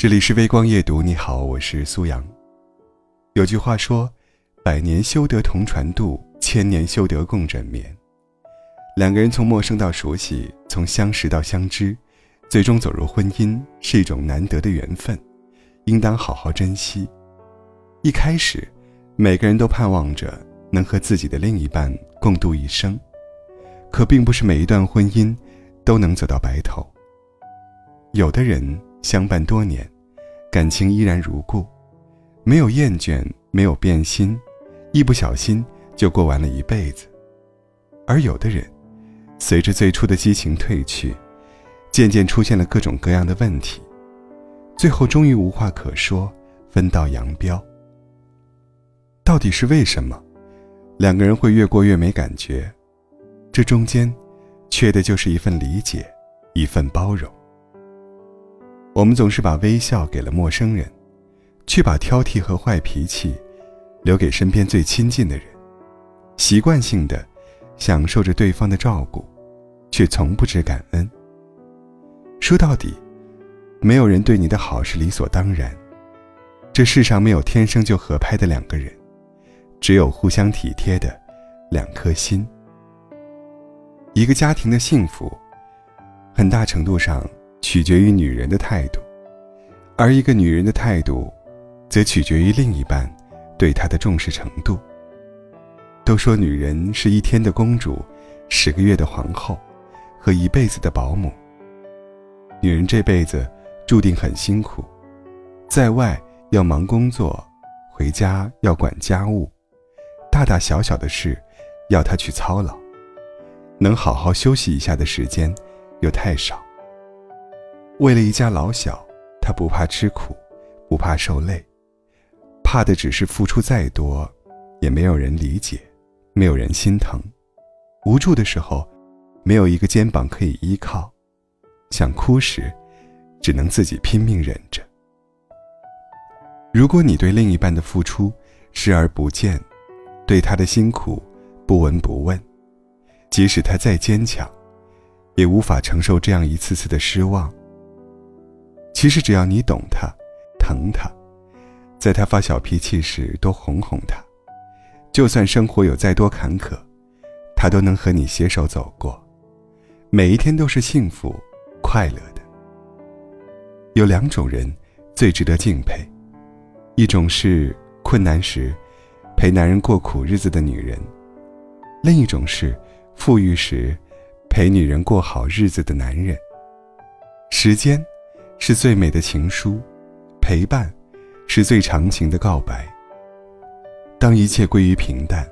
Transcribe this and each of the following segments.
这里是微光夜读，你好，我是苏阳。有句话说：“百年修得同船渡，千年修得共枕眠。”两个人从陌生到熟悉，从相识到相知，最终走入婚姻，是一种难得的缘分，应当好好珍惜。一开始，每个人都盼望着能和自己的另一半共度一生，可并不是每一段婚姻都能走到白头。有的人。相伴多年，感情依然如故，没有厌倦，没有变心，一不小心就过完了一辈子。而有的人，随着最初的激情褪去，渐渐出现了各种各样的问题，最后终于无话可说，分道扬镳。到底是为什么，两个人会越过越没感觉？这中间，缺的就是一份理解，一份包容。我们总是把微笑给了陌生人，却把挑剔和坏脾气留给身边最亲近的人，习惯性的享受着对方的照顾，却从不知感恩。说到底，没有人对你的好是理所当然。这世上没有天生就合拍的两个人，只有互相体贴的两颗心。一个家庭的幸福，很大程度上。取决于女人的态度，而一个女人的态度，则取决于另一半对她的重视程度。都说女人是一天的公主，十个月的皇后，和一辈子的保姆。女人这辈子注定很辛苦，在外要忙工作，回家要管家务，大大小小的事要她去操劳，能好好休息一下的时间又太少。为了一家老小，他不怕吃苦，不怕受累，怕的只是付出再多，也没有人理解，没有人心疼。无助的时候，没有一个肩膀可以依靠，想哭时，只能自己拼命忍着。如果你对另一半的付出视而不见，对他的辛苦不闻不问，即使他再坚强，也无法承受这样一次次的失望。其实只要你懂他，疼他，在他发小脾气时多哄哄他，就算生活有再多坎坷，他都能和你携手走过，每一天都是幸福、快乐的。有两种人最值得敬佩，一种是困难时陪男人过苦日子的女人，另一种是富裕时陪女人过好日子的男人。时间。是最美的情书，陪伴，是最长情的告白。当一切归于平淡，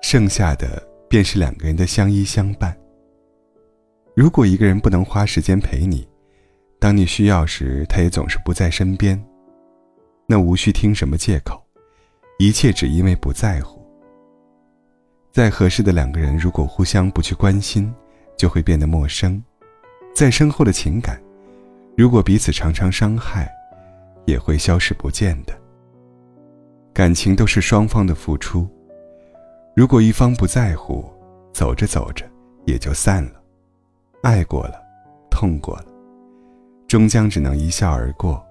剩下的便是两个人的相依相伴。如果一个人不能花时间陪你，当你需要时，他也总是不在身边，那无需听什么借口，一切只因为不在乎。再合适的两个人，如果互相不去关心，就会变得陌生。再深厚的情感。如果彼此常常伤害，也会消失不见的。感情都是双方的付出，如果一方不在乎，走着走着也就散了。爱过了，痛过了，终将只能一笑而过。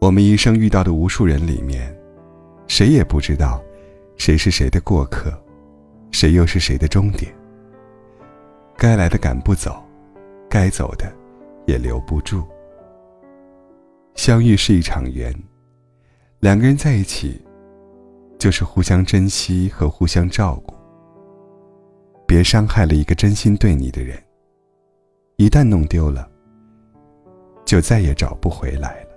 我们一生遇到的无数人里面，谁也不知道，谁是谁的过客，谁又是谁的终点。该来的赶不走，该走的。也留不住。相遇是一场缘，两个人在一起，就是互相珍惜和互相照顾。别伤害了一个真心对你的人，一旦弄丢了，就再也找不回来了。